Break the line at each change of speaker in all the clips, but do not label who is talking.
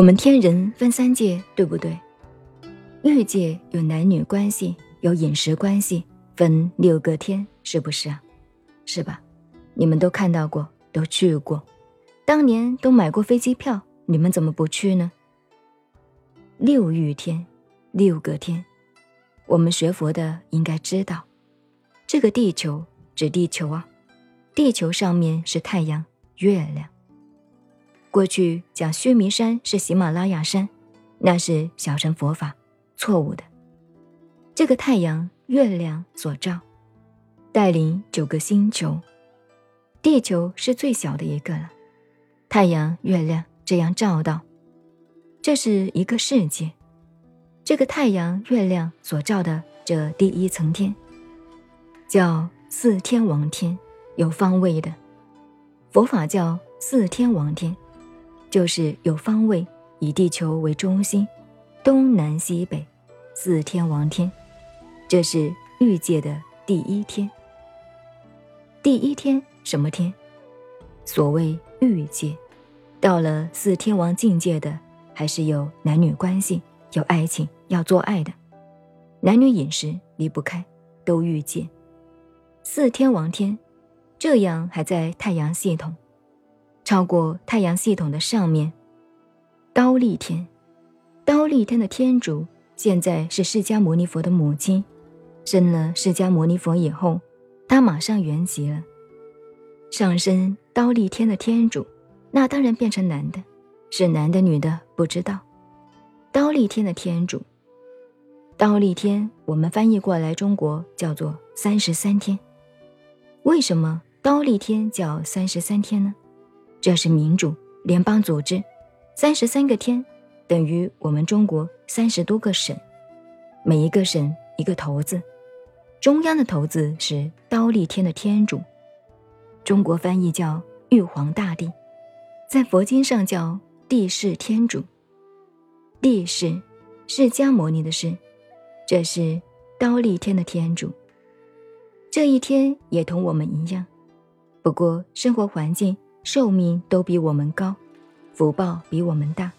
我们天人分三界，对不对？欲界有男女关系，有饮食关系，分六个天，是不是啊？是吧？你们都看到过，都去过，当年都买过飞机票，你们怎么不去呢？六欲天，六个天，我们学佛的应该知道，这个地球指地球啊，地球上面是太阳、月亮。过去讲须弥山是喜马拉雅山，那是小乘佛法，错误的。这个太阳、月亮所照，带领九个星球，地球是最小的一个了。太阳、月亮这样照到，这是一个世界。这个太阳、月亮所照的这第一层天，叫四天王天，有方位的，佛法叫四天王天。就是有方位，以地球为中心，东南西北，四天王天，这是欲界的第一天。第一天什么天？所谓欲界，到了四天王境界的，还是有男女关系，有爱情，要做爱的，男女饮食离不开，都欲界。四天王天，这样还在太阳系统。超过太阳系统的上面，刀立天，刀立天的天主现在是释迦牟尼佛的母亲，生了释迦牟尼佛以后，他马上圆寂了，上升刀立天的天主，那当然变成男的，是男的女的不知道。刀立天的天主，刀立天我们翻译过来中国叫做三十三天，为什么刀立天叫三十三天呢？这是民主联邦组织，三十三个天等于我们中国三十多个省，每一个省一个头子，中央的头子是刀立天的天主，中国翻译叫玉皇大帝，在佛经上叫地势天主，地势释迦牟尼的释，这是刀立天的天主，这一天也同我们一样，不过生活环境。寿命都比我们高，福报比我们大。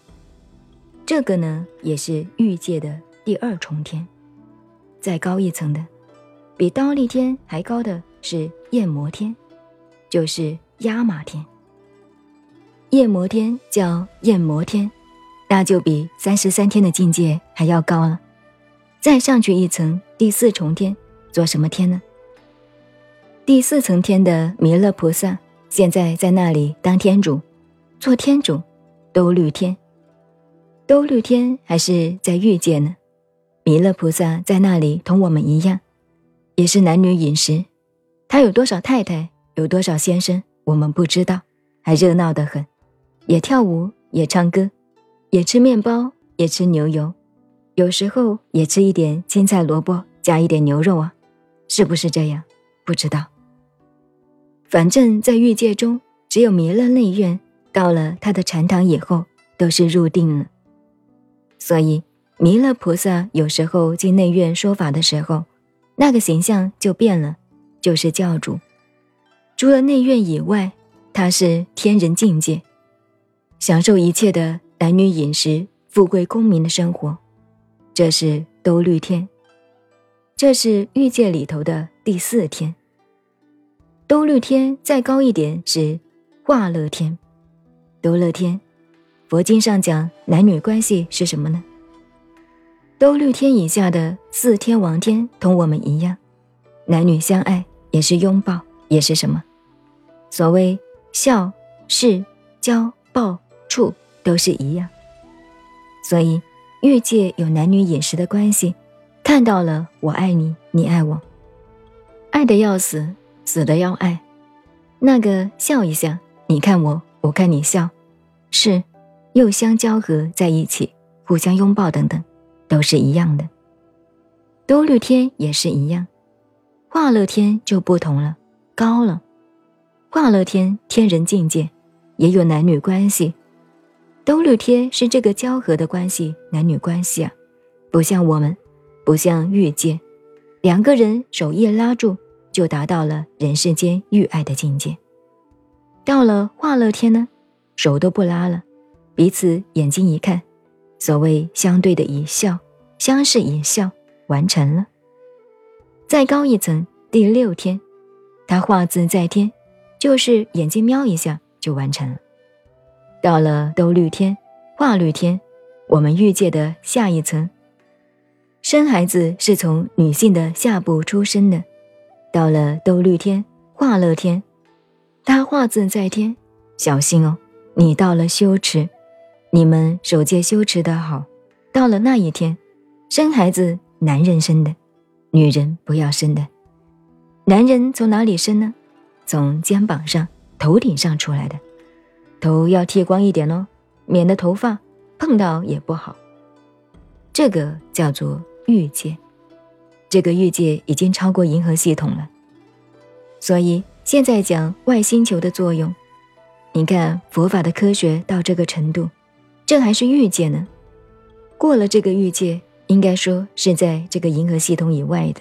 这个呢，也是欲界的第二重天。再高一层的，比刀立天还高的是焰摩天，就是压马天。焰摩天叫焰摩天，那就比三十三天的境界还要高了。再上去一层，第四重天做什么天呢？第四层天的弥勒菩萨。现在在那里当天主，做天主，兜率天，兜率天还是在欲界呢？弥勒菩萨在那里同我们一样，也是男女饮食。他有多少太太，有多少先生，我们不知道，还热闹得很，也跳舞，也唱歌，也吃面包，也吃牛油，有时候也吃一点青菜萝卜，加一点牛肉啊，是不是这样？不知道。反正，在欲界中，只有弥勒内院到了他的禅堂以后，都是入定了。所以，弥勒菩萨有时候进内院说法的时候，那个形象就变了，就是教主。除了内院以外，他是天人境界，享受一切的男女饮食、富贵功名的生活。这是兜率天，这是欲界里头的第四天。兜率天再高一点是化乐天，兜乐天，佛经上讲男女关系是什么呢？兜率天以下的四天王天同我们一样，男女相爱也是拥抱，也是什么？所谓孝、事、交、报、处都是一样。所以欲界有男女饮食的关系，看到了我爱你，你爱我，爱的要死。死的要爱，那个笑一下，你看我，我看你笑，是又相交合在一起，互相拥抱等等，都是一样的。兜率天也是一样，化乐天就不同了，高了。化乐天天人境界也有男女关系，兜率天是这个交合的关系，男女关系啊，不像我们，不像欲界，两个人手一拉住。就达到了人世间欲爱的境界。到了化乐天呢，手都不拉了，彼此眼睛一看，所谓相对的一笑，相视一笑，完成了。再高一层，第六天，他画字在天，就是眼睛瞄一下就完成了。到了兜率天、化率天，我们欲界的下一层，生孩子是从女性的下部出生的。到了兜率天、化乐天，他化字在天，小心哦，你到了羞耻，你们守戒羞耻的好。到了那一天，生孩子男人生的。女人不要生的，男人从哪里生呢？从肩膀上、头顶上出来的，头要剃光一点哦，免得头发碰到也不好。这个叫做欲界，这个欲界已经超过银河系统了。所以现在讲外星球的作用，你看佛法的科学到这个程度，这还是欲界呢。过了这个欲界。应该说是在这个银河系统以外的。